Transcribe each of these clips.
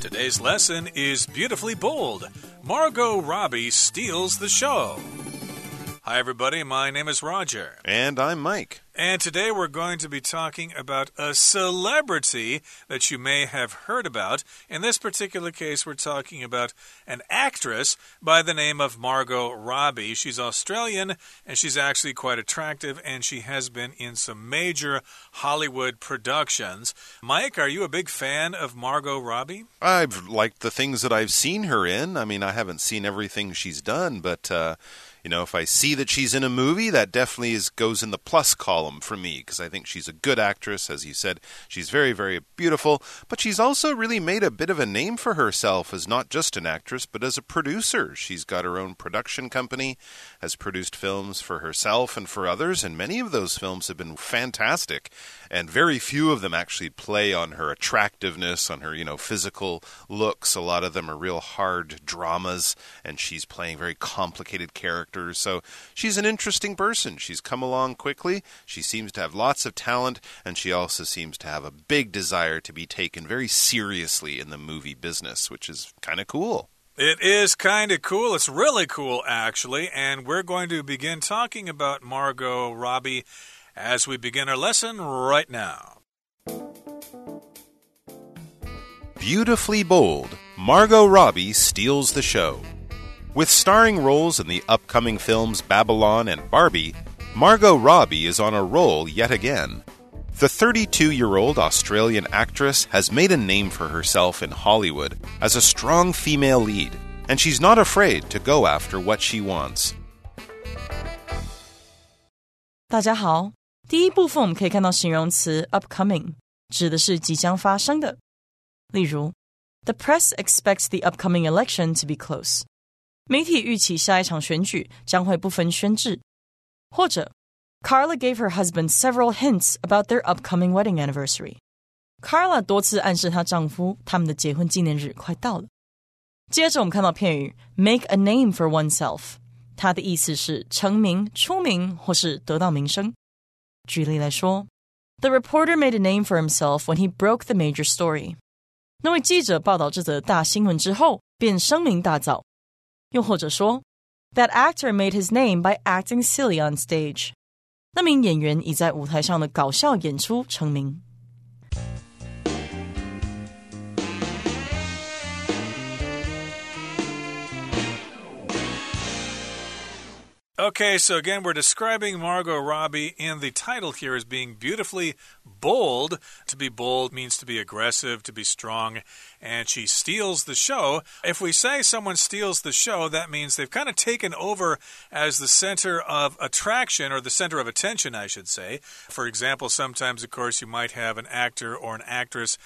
Today's lesson is beautifully bold. Margot Robbie steals the show. Hi, everybody. My name is Roger. And I'm Mike. And today we're going to be talking about a celebrity that you may have heard about. In this particular case, we're talking about an actress by the name of Margot Robbie. She's Australian and she's actually quite attractive, and she has been in some major Hollywood productions. Mike, are you a big fan of Margot Robbie? I've liked the things that I've seen her in. I mean, I haven't seen everything she's done, but. Uh, you know, if I see that she's in a movie, that definitely is, goes in the plus column for me because I think she's a good actress. As you said, she's very, very beautiful, but she's also really made a bit of a name for herself as not just an actress, but as a producer. She's got her own production company, has produced films for herself and for others, and many of those films have been fantastic. And very few of them actually play on her attractiveness, on her, you know, physical looks. A lot of them are real hard dramas, and she's playing very complicated characters characters. So she's an interesting person. She's come along quickly. She seems to have lots of talent, and she also seems to have a big desire to be taken very seriously in the movie business, which is kind of cool. It is kind of cool. It's really cool, actually. And we're going to begin talking about Margot Robbie as we begin our lesson right now. Beautifully bold, Margot Robbie steals the show. With starring roles in the upcoming films Babylon and Barbie, Margot Robbie is on a roll yet again. The 32 year old Australian actress has made a name for herself in Hollywood as a strong female lead, and she's not afraid to go after what she wants. 大家好，第一部分我们可以看到形容词 upcoming，指的是即将发生的。例如，The press expects the upcoming election to be close。 媒体预期下一场选举将会不分轩轾，或者 Carla gave her husband several hints about their upcoming wedding anniversary. Carla 多次暗示她丈夫他们的结婚纪念日快到了。接着我们看到片语 make a name for oneself，它的意思是成名、出名或是得到名声。举例来说，The reporter made a name for himself when he broke the major story。那位记者报道这则大新闻之后，便声名大噪。 又或者说，That actor made his name by acting silly on stage。那名演员以在舞台上的搞笑演出成名。Okay, so again, we're describing Margot Robbie and the title here is being beautifully bold. To be bold means to be aggressive, to be strong, and she steals the show. If we say someone steals the show, that means they've kind of taken over as the center of attraction or the center of attention, I should say. For example, sometimes, of course, you might have an actor or an actress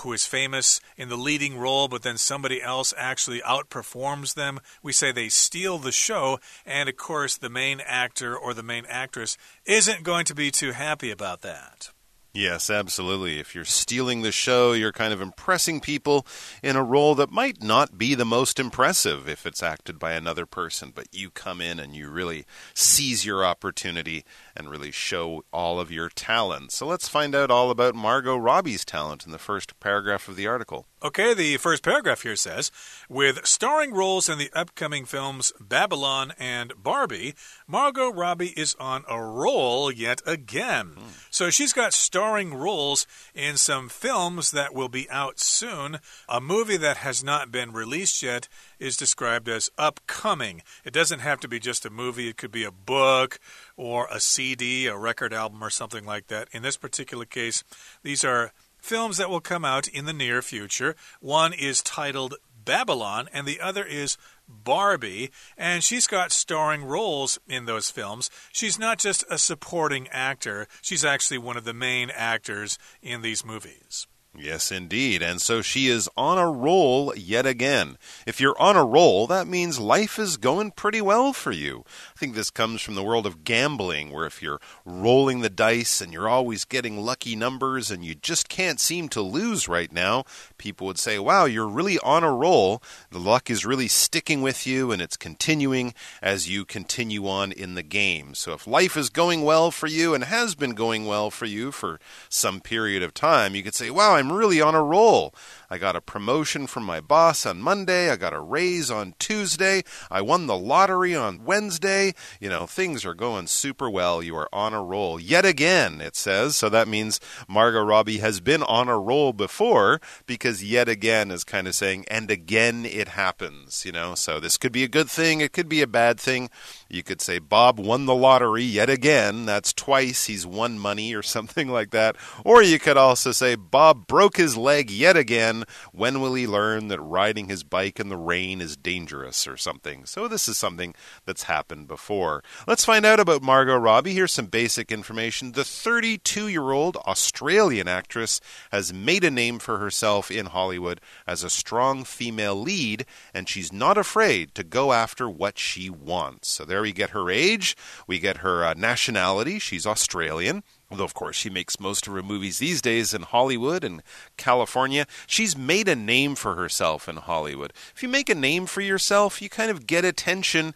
who is famous in the leading role, but then somebody else actually outperforms them. We say they steal the show, and of course, the main actor or the main actress isn't going to be too happy about that. Yes, absolutely. If you're stealing the show, you're kind of impressing people in a role that might not be the most impressive if it's acted by another person, but you come in and you really seize your opportunity and really show all of your talent. So let's find out all about Margot Robbie's talent in the first paragraph of the article. Okay, the first paragraph here says With starring roles in the upcoming films Babylon and Barbie, Margot Robbie is on a roll yet again. Hmm. So she's got starring roles in some films that will be out soon. A movie that has not been released yet is described as upcoming. It doesn't have to be just a movie, it could be a book or a CD, a record album, or something like that. In this particular case, these are films that will come out in the near future. One is titled Babylon, and the other is Barbie, and she's got starring roles in those films. She's not just a supporting actor, she's actually one of the main actors in these movies. Yes, indeed. And so she is on a roll yet again. If you're on a roll, that means life is going pretty well for you. I think this comes from the world of gambling, where if you're rolling the dice and you're always getting lucky numbers and you just can't seem to lose right now, people would say, wow, you're really on a roll. The luck is really sticking with you and it's continuing as you continue on in the game. So if life is going well for you and has been going well for you for some period of time, you could say, wow, I'm I'm really on a roll. I got a promotion from my boss on Monday. I got a raise on Tuesday. I won the lottery on Wednesday. You know, things are going super well. You are on a roll yet again, it says. So that means Margot Robbie has been on a roll before because yet again is kind of saying, and again it happens, you know. So this could be a good thing. It could be a bad thing. You could say Bob won the lottery yet again. That's twice he's won money or something like that. Or you could also say Bob broke his leg yet again. When will he learn that riding his bike in the rain is dangerous or something? So this is something that's happened before. Let's find out about Margot Robbie. Here's some basic information. The 32 year old Australian actress has made a name for herself in Hollywood as a strong female lead, and she's not afraid to go after what she wants. So there we get her age, we get her uh, nationality. She's Australian. Although, of course, she makes most of her movies these days in Hollywood and California. She's made a name for herself in Hollywood. If you make a name for yourself, you kind of get attention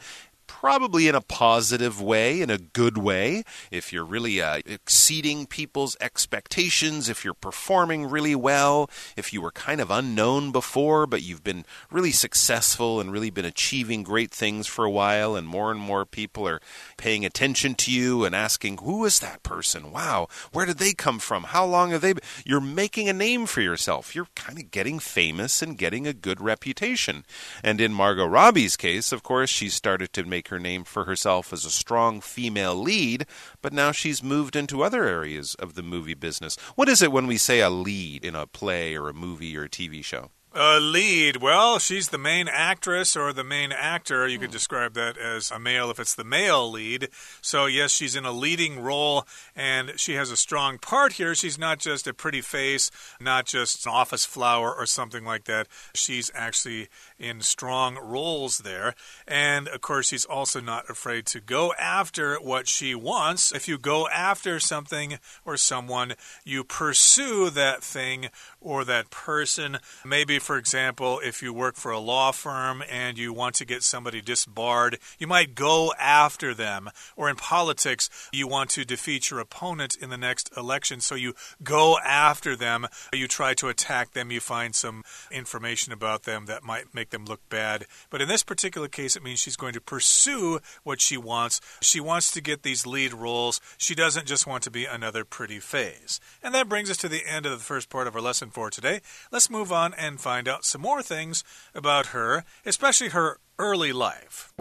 probably in a positive way, in a good way. If you're really uh, exceeding people's expectations, if you're performing really well, if you were kind of unknown before, but you've been really successful and really been achieving great things for a while, and more and more people are paying attention to you and asking, Who is that person? Wow, where did they come from? How long have they been? You're making a name for yourself. You're kind of getting famous and getting a good reputation. And in Margot Robbie's case, of course, she started to make her name for herself as a strong female lead, but now she's moved into other areas of the movie business. What is it when we say a lead in a play or a movie or a TV show? A lead. Well, she's the main actress or the main actor. You could hmm. describe that as a male if it's the male lead. So, yes, she's in a leading role and she has a strong part here. She's not just a pretty face, not just an office flower or something like that. She's actually in strong roles there. And, of course, she's also not afraid to go after what she wants. If you go after something or someone, you pursue that thing or that person. Maybe, for example, if you work for a law firm and you want to get somebody disbarred, you might go after them. Or in politics, you want to defeat your opponent in the next election, so you go after them. You try to attack them, you find some information about them that might make them look bad. But in this particular case, it means she's going to pursue what she wants. She wants to get these lead roles. She doesn't just want to be another pretty face. And that brings us to the end of the first part of our lesson for today. Let's move on and find out some more things about her, especially her early life.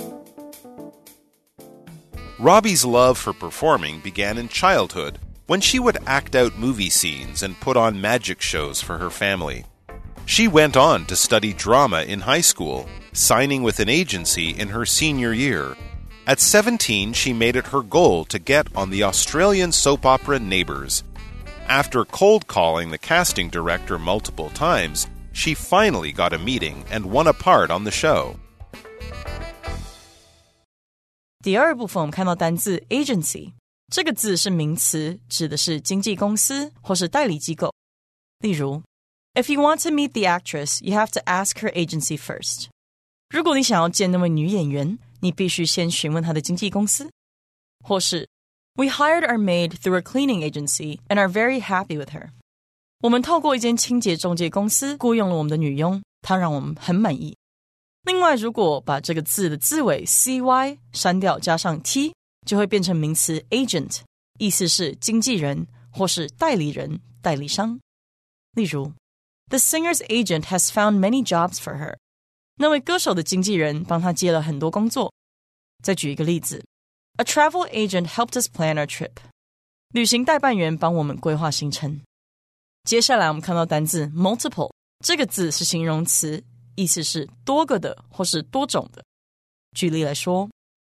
Robbie's love for performing began in childhood when she would act out movie scenes and put on magic shows for her family. She went on to study drama in high school, signing with an agency in her senior year. At 17, she made it her goal to get on the Australian soap opera Neighbours. After cold calling the casting director multiple times, she finally got a meeting and won a part on the show. 第二部分我们看到单字 agency 这个字是名词，指的是经纪公司或是代理机构。例如，If you want to meet the actress, you have to ask her agency first。如果你想要见那位女演员，你必须先询问她的经纪公司。或是 We hired our maid through a cleaning agency and are very happy with her。 我们透过一间清洁中介公司雇佣了我们的女佣，她让我们很满意。另外，如果把这个字的字尾 cy 删掉，加上 t，就会变成名词 agent，意思是经纪人或是代理人、代理商。例如，The singer's agent has found many jobs for her。那位歌手的经纪人帮他接了很多工作。再举一个例子，A travel agent helped us plan our trip。旅行代办员帮我们规划行程。接下来我们看到单字 multiple，这个字是形容词。意思是多个的或是多种的。举例来说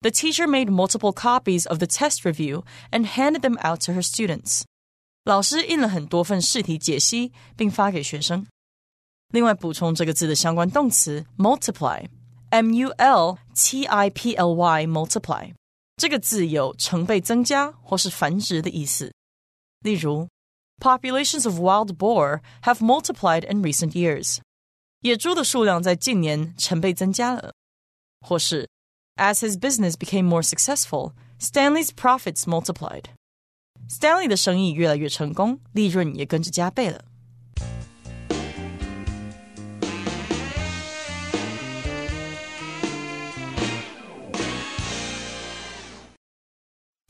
，The teacher made multiple copies of the test review and handed them out to her students。老师印了很多份试题解析，并发给学生。另外，补充这个字的相关动词 multiply，m u l t i p l y，multiply 这个字有成倍增加或是繁殖的意思。例如 ，Populations of wild boar have multiplied in recent years。野猪的数量在近年成倍增加了，或是 As his business became more successful, Stanley's profits multiplied. Stanley 的生意越来越成功，利润也跟着加倍了。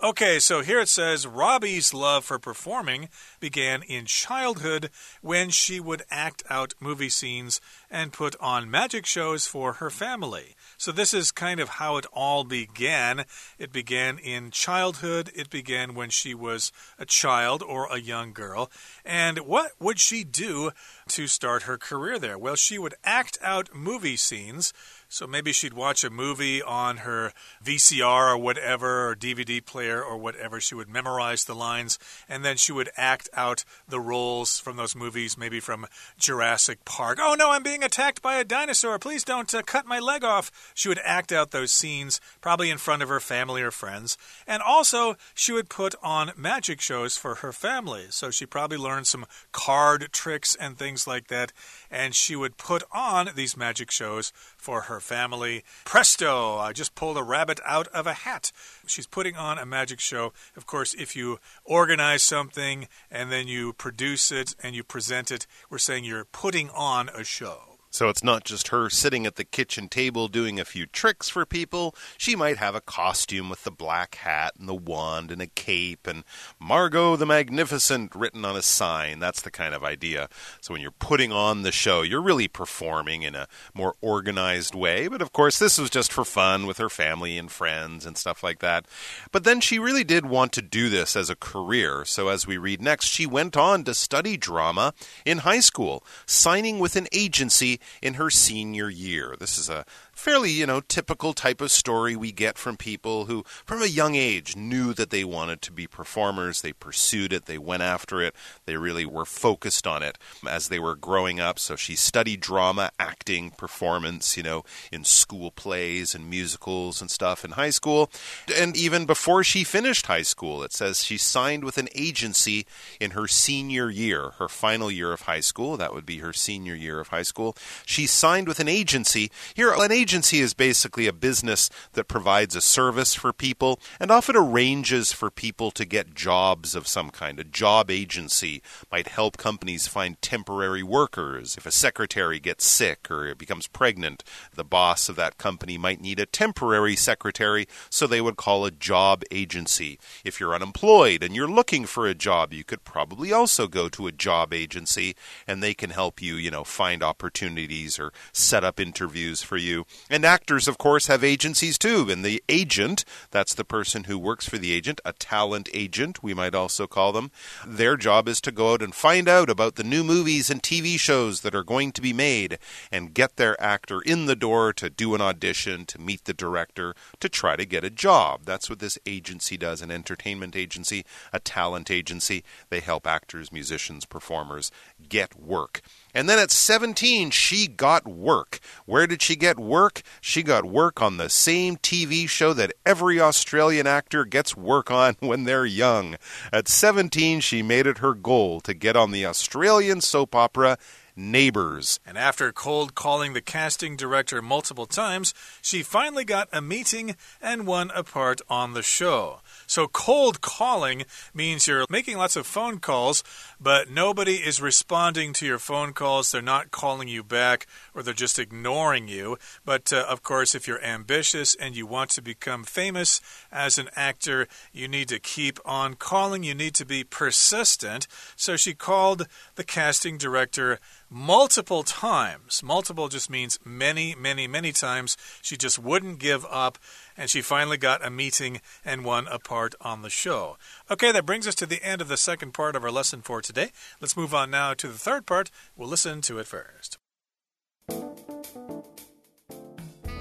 Okay, so here it says Robbie's love for performing began in childhood when she would act out movie scenes and put on magic shows for her family. So, this is kind of how it all began. It began in childhood, it began when she was a child or a young girl. And what would she do to start her career there? Well, she would act out movie scenes. So maybe she'd watch a movie on her VCR or whatever, or DVD player or whatever. She would memorize the lines and then she would act out the roles from those movies, maybe from Jurassic Park. Oh no, I'm being attacked by a dinosaur. Please don't uh, cut my leg off. She would act out those scenes, probably in front of her family or friends. And also, she would put on magic shows for her family. So she probably learned some card tricks and things like that. And she would put on these magic shows for her family. Presto! I just pulled a rabbit out of a hat. She's putting on a magic show. Of course, if you organize something and then you produce it and you present it, we're saying you're putting on a show. So it's not just her sitting at the kitchen table doing a few tricks for people. She might have a costume with the black hat and the wand and a cape and Margot the Magnificent written on a sign. That's the kind of idea. So when you're putting on the show, you're really performing in a more organized way. But of course, this was just for fun with her family and friends and stuff like that. But then she really did want to do this as a career. So as we read next, she went on to study drama in high school, signing with an agency in her senior year. This is a fairly, you know, typical type of story we get from people who, from a young age, knew that they wanted to be performers. They pursued it, they went after it, they really were focused on it as they were growing up. So she studied drama, acting, performance, you know, in school plays and musicals and stuff in high school. And even before she finished high school, it says she signed with an agency in her senior year, her final year of high school. That would be her senior year of high school. She signed with an agency. Here, an agency agency is basically a business that provides a service for people and often arranges for people to get jobs of some kind. A job agency might help companies find temporary workers. If a secretary gets sick or becomes pregnant, the boss of that company might need a temporary secretary, so they would call a job agency. If you're unemployed and you're looking for a job, you could probably also go to a job agency and they can help you, you know, find opportunities or set up interviews for you. And actors, of course, have agencies too. And the agent, that's the person who works for the agent, a talent agent, we might also call them. Their job is to go out and find out about the new movies and TV shows that are going to be made and get their actor in the door to do an audition, to meet the director, to try to get a job. That's what this agency does an entertainment agency, a talent agency. They help actors, musicians, performers get work. And then at 17, she got work. Where did she get work? She got work on the same TV show that every Australian actor gets work on when they're young. At 17, she made it her goal to get on the Australian soap opera Neighbours. And after cold calling the casting director multiple times, she finally got a meeting and won a part on the show. So, cold calling means you're making lots of phone calls, but nobody is responding to your phone calls. They're not calling you back or they're just ignoring you. But uh, of course, if you're ambitious and you want to become famous as an actor, you need to keep on calling. You need to be persistent. So, she called the casting director multiple times. Multiple just means many, many, many times. She just wouldn't give up, and she finally got a meeting and won a part on the show. Okay, that brings us to the end of the second part of our lesson for today. Let's move on now to the third part. We'll listen to it first.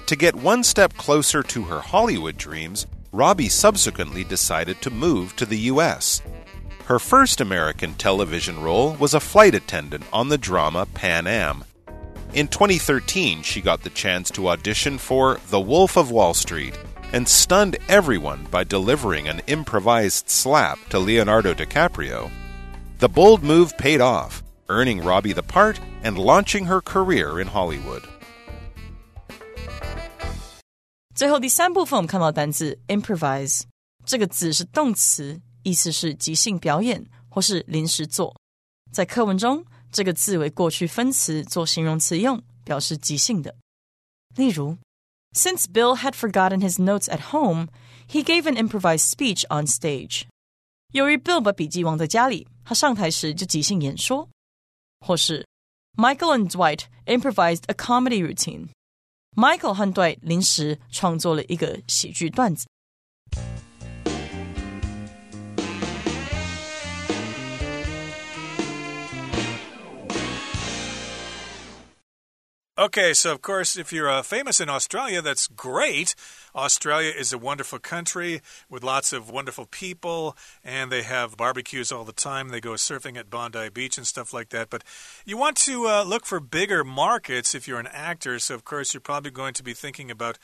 To get one step closer to her Hollywood dreams, Robbie subsequently decided to move to the U.S. Her first American television role was a flight attendant on the drama Pan Am. In 2013, she got the chance to audition for The Wolf of Wall Street and stunned everyone by delivering an improvised slap to Leonardo DiCaprio. The bold move paid off, earning Robbie the part and launching her career in Hollywood. 最后第三部分，我们看到单字 improvise 这个字是动词， 意思是即兴表演或是临时做。在课文中，这个字为过去分词做形容词用，表示即兴的。例如，Since Bill had forgotten his notes at home, he gave an improvised speech on stage. 由于 Bill 把笔记忘在家里，他上台时就即兴演说。或是 Michael and Dwight improvised a comedy routine. Michael 和 Dwight 临时创作了一个喜剧段子。Okay, so of course, if you're uh, famous in Australia, that's great. Australia is a wonderful country with lots of wonderful people, and they have barbecues all the time. They go surfing at Bondi Beach and stuff like that. But you want to uh, look for bigger markets if you're an actor, so of course, you're probably going to be thinking about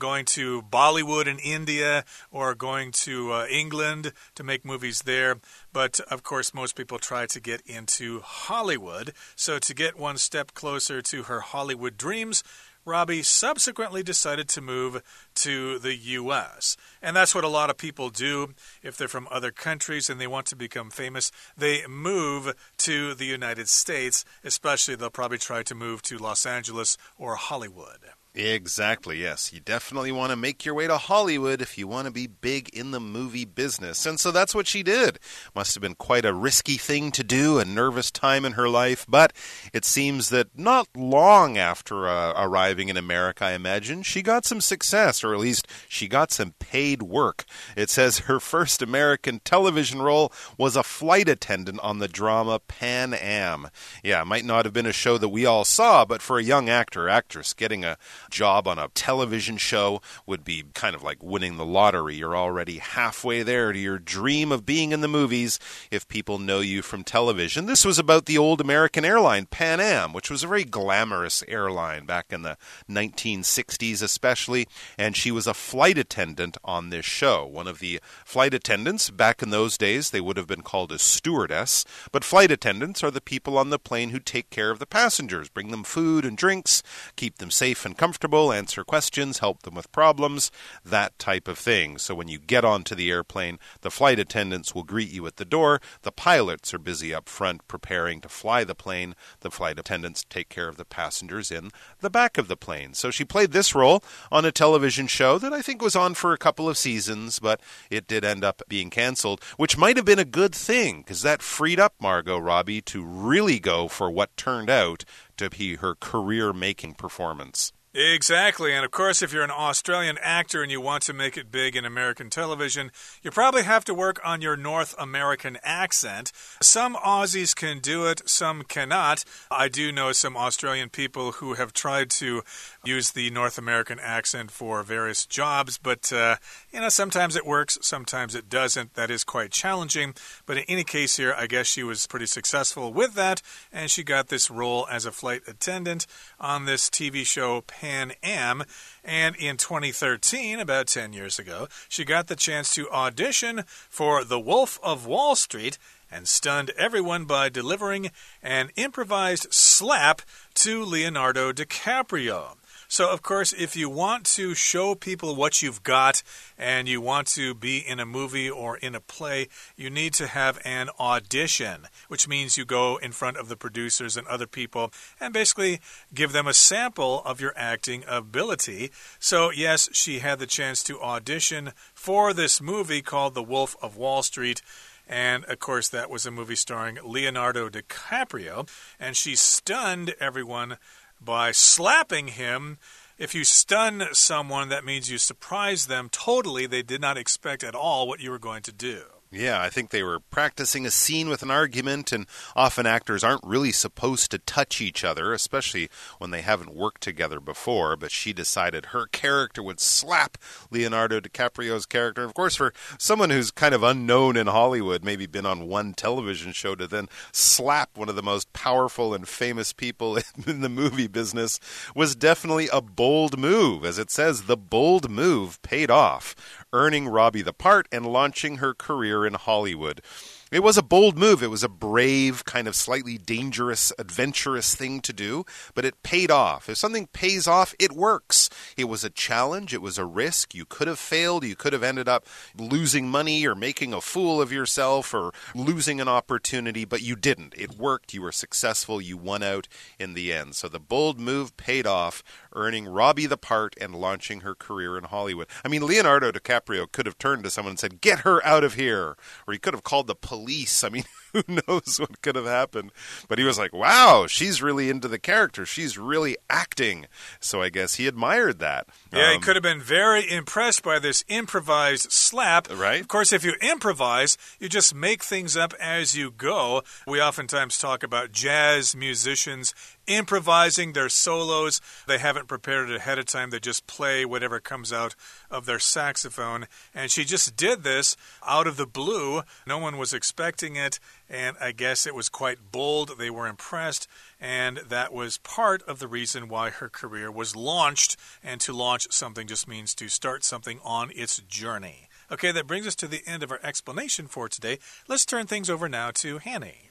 going to Bollywood in India or going to uh, England to make movies there. But of course, most people try to get into Hollywood. So, to get one step closer to her Hollywood dreams, Robbie subsequently decided to move to the U.S. And that's what a lot of people do if they're from other countries and they want to become famous. They move to the United States, especially they'll probably try to move to Los Angeles or Hollywood. Exactly, yes. You definitely want to make your way to Hollywood if you want to be big in the movie business. And so that's what she did. Must have been quite a risky thing to do, a nervous time in her life, but it seems that not long after uh, arriving in America, I imagine, she got some success, or at least she got some paid work. It says her first American television role was a flight attendant on the drama Pan Am. Yeah, it might not have been a show that we all saw, but for a young actor, actress, getting a job on a television show would be kind of like winning the lottery. You're already halfway there to your dream of being in the movies if people know you from television. This was about the old American airline, Pan Am, which was a very glamorous airline back in the 1960s, especially. And she was a flight attendant on this show. One of the flight attendants, back in those days, they would have been called a stewardess. But flight attendants are the people on the plane who take care of the passengers, bring them food and drinks, keep them safe and comfortable, answer questions, help them with problems, that type of thing. So when you get onto the airplane, the flight attendants will greet you at the door. The pilots are busy up front preparing to fly the plane. The flight attendants take care of the passengers in the back of the plane. So she played this role on a television show that I think was on for a couple of seasons, but it did end up being canceled, which might have been a good thing because that freed up Margot Robbie to really go for what turned out to be her career making performance. Exactly. And of course, if you're an Australian actor and you want to make it big in American television, you probably have to work on your North American accent. Some Aussies can do it, some cannot. I do know some Australian people who have tried to use the North American accent for various jobs, but, uh, you know, sometimes it works, sometimes it doesn't. That is quite challenging. But in any case, here, I guess she was pretty successful with that, and she got this role as a flight attendant on this TV show. Pan Am. And in 2013, about 10 years ago, she got the chance to audition for The Wolf of Wall Street and stunned everyone by delivering an improvised slap to Leonardo DiCaprio. So, of course, if you want to show people what you've got and you want to be in a movie or in a play, you need to have an audition, which means you go in front of the producers and other people and basically give them a sample of your acting ability. So, yes, she had the chance to audition for this movie called The Wolf of Wall Street. And of course, that was a movie starring Leonardo DiCaprio. And she stunned everyone by slapping him. If you stun someone, that means you surprise them totally. They did not expect at all what you were going to do. Yeah, I think they were practicing a scene with an argument, and often actors aren't really supposed to touch each other, especially when they haven't worked together before. But she decided her character would slap Leonardo DiCaprio's character. Of course, for someone who's kind of unknown in Hollywood, maybe been on one television show, to then slap one of the most powerful and famous people in the movie business was definitely a bold move. As it says, the bold move paid off earning Robbie the part and launching her career in Hollywood. It was a bold move. It was a brave, kind of slightly dangerous, adventurous thing to do, but it paid off. If something pays off, it works. It was a challenge. It was a risk. You could have failed. You could have ended up losing money or making a fool of yourself or losing an opportunity, but you didn't. It worked. You were successful. You won out in the end. So the bold move paid off, earning Robbie the part and launching her career in Hollywood. I mean, Leonardo DiCaprio could have turned to someone and said, Get her out of here. Or he could have called the police. I mean, who knows what could have happened. But he was like, Wow, she's really into the character. She's really acting. So I guess he admired that. Yeah, Um, he could have been very impressed by this improvised slap. Right. Of course, if you improvise, you just make things up as you go. We oftentimes talk about jazz musicians improvising their solos. They haven't prepared it ahead of time. They just play whatever comes out of their saxophone. And she just did this out of the blue. No one was expecting it. And I guess it was quite bold. They were impressed. And that was part of the reason why her career was launched. And to launch something just means to start something on its journey. Okay, that brings us to the end of our explanation for today. Let's turn things over now to Hanny.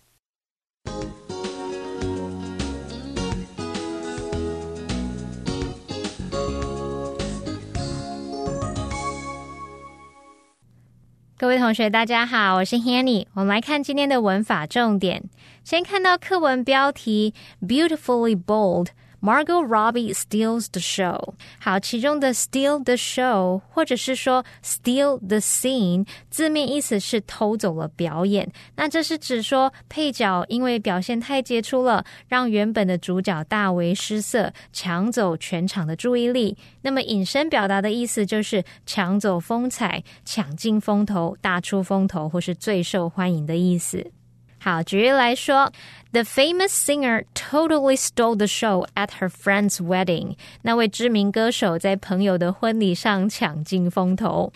各位同学，大家好，我是 Hanny。我们来看今天的文法重点。先看到课文标题，Beautifully bold。Margot Robbie steals the show。好，其中的 steal the show，或者是说 steal the scene，字面意思是偷走了表演。那这是指说配角因为表现太杰出了，让原本的主角大为失色，抢走全场的注意力。那么引申表达的意思就是抢走风采、抢尽风头、大出风头，或是最受欢迎的意思。好，举例来说，The famous singer totally stole the show at her friend's wedding。那位知名歌手在朋友的婚礼上抢尽风头。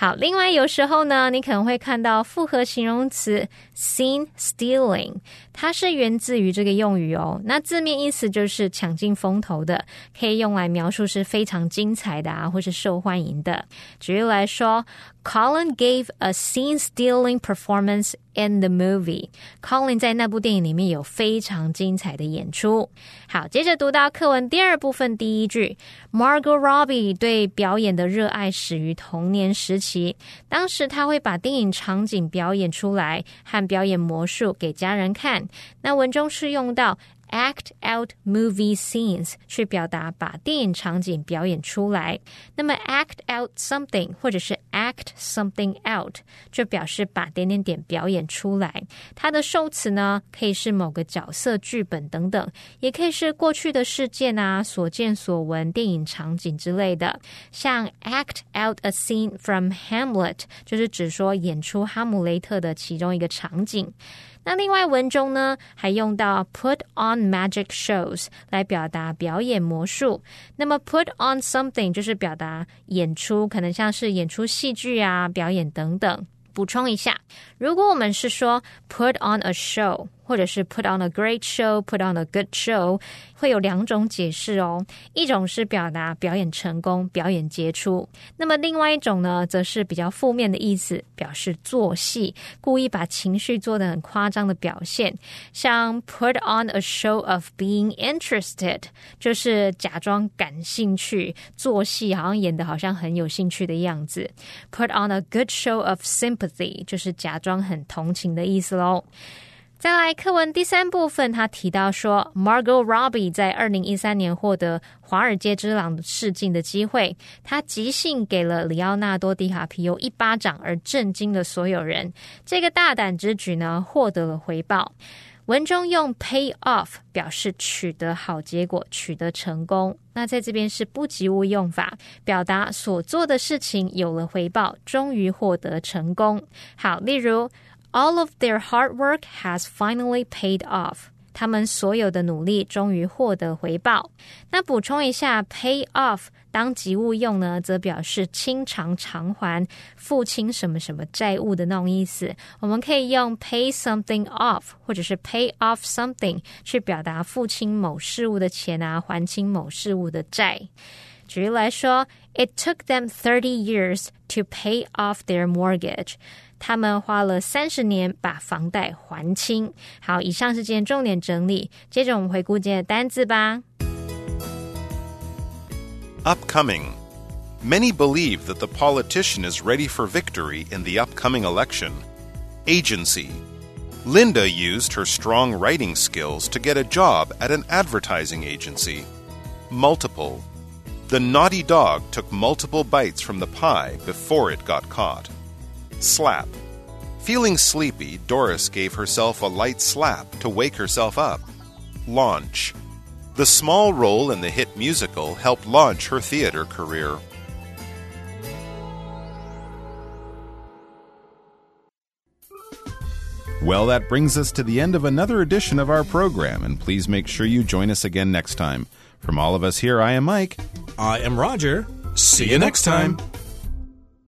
好，另外有时候呢，你可能会看到复合形容词 scene stealing，它是源自于这个用语哦。那字面意思就是抢尽风头的，可以用来描述是非常精彩的啊，或是受欢迎的。举例来说，Colin gave a scene stealing performance in the movie。Colin 在那部电影里面有非常精彩的演出。好，接着读到课文第二部分第一句，Margot Robbie 对表演的热爱始于童年时期。当时他会把电影场景表演出来，和表演魔术给家人看。那文中是用到。Act out movie scenes 去表达把电影场景表演出来。那么 act out something 或者是 act something out 就表示把点点点表演出来。它的受词呢可以是某个角色、剧本等等，也可以是过去的事件啊、所见所闻、电影场景之类的。像 act out a scene from Hamlet 就是指说演出哈姆雷特的其中一个场景。那另外文中呢，还用到 put on magic shows 来表达表演魔术。那么 put on something 就是表达演出，可能像是演出戏剧啊、表演等等。补充一下，如果我们是说 put on a show。或者是 put on a great show, put on a good show，会有两种解释哦。一种是表达表演成功、表演杰出，那么另外一种呢，则是比较负面的意思，表示做戏，故意把情绪做得很夸张的表现。像 put on a show of being interested，就是假装感兴趣，做戏好像演的好像很有兴趣的样子。put on a good show of sympathy，就是假装很同情的意思喽。再来，课文第三部分，他提到说，Margot Robbie 在二零一三年获得《华尔街之狼》试镜的机会，他即兴给了里奥纳多·迪卡皮欧一巴掌，而震惊了所有人。这个大胆之举呢，获得了回报。文中用 pay off 表示取得好结果、取得成功。那在这边是不及物用法，表达所做的事情有了回报，终于获得成功。好，例如。All of their hard work has finally paid off. 他们所有的努力终于获得回报。那补充一下，pay off 当及物用呢，则表示清偿偿还、付清什么什么债务的那种意思。我们可以用 pay something off 或者是 pay off something 去表达付清某事物的钱啊，还清某事物的债。举例来说，It took them thirty years to pay off their mortgage. 他们花了三十年把房贷还清。好，以上是今天重点整理。接着我们回顾今天的单字吧。 Upcoming. Many believe that the politician is ready for victory in the upcoming election. Agency. Linda used her strong writing skills to get a job at an advertising agency. multiple. The naughty dog took multiple bites from the pie before it got caught. Slap. Feeling sleepy, Doris gave herself a light slap to wake herself up. Launch. The small role in the hit musical helped launch her theater career. Well, that brings us to the end of another edition of our program, and please make sure you join us again next time. From all of us here, I am Mike. I am Roger. See you next time.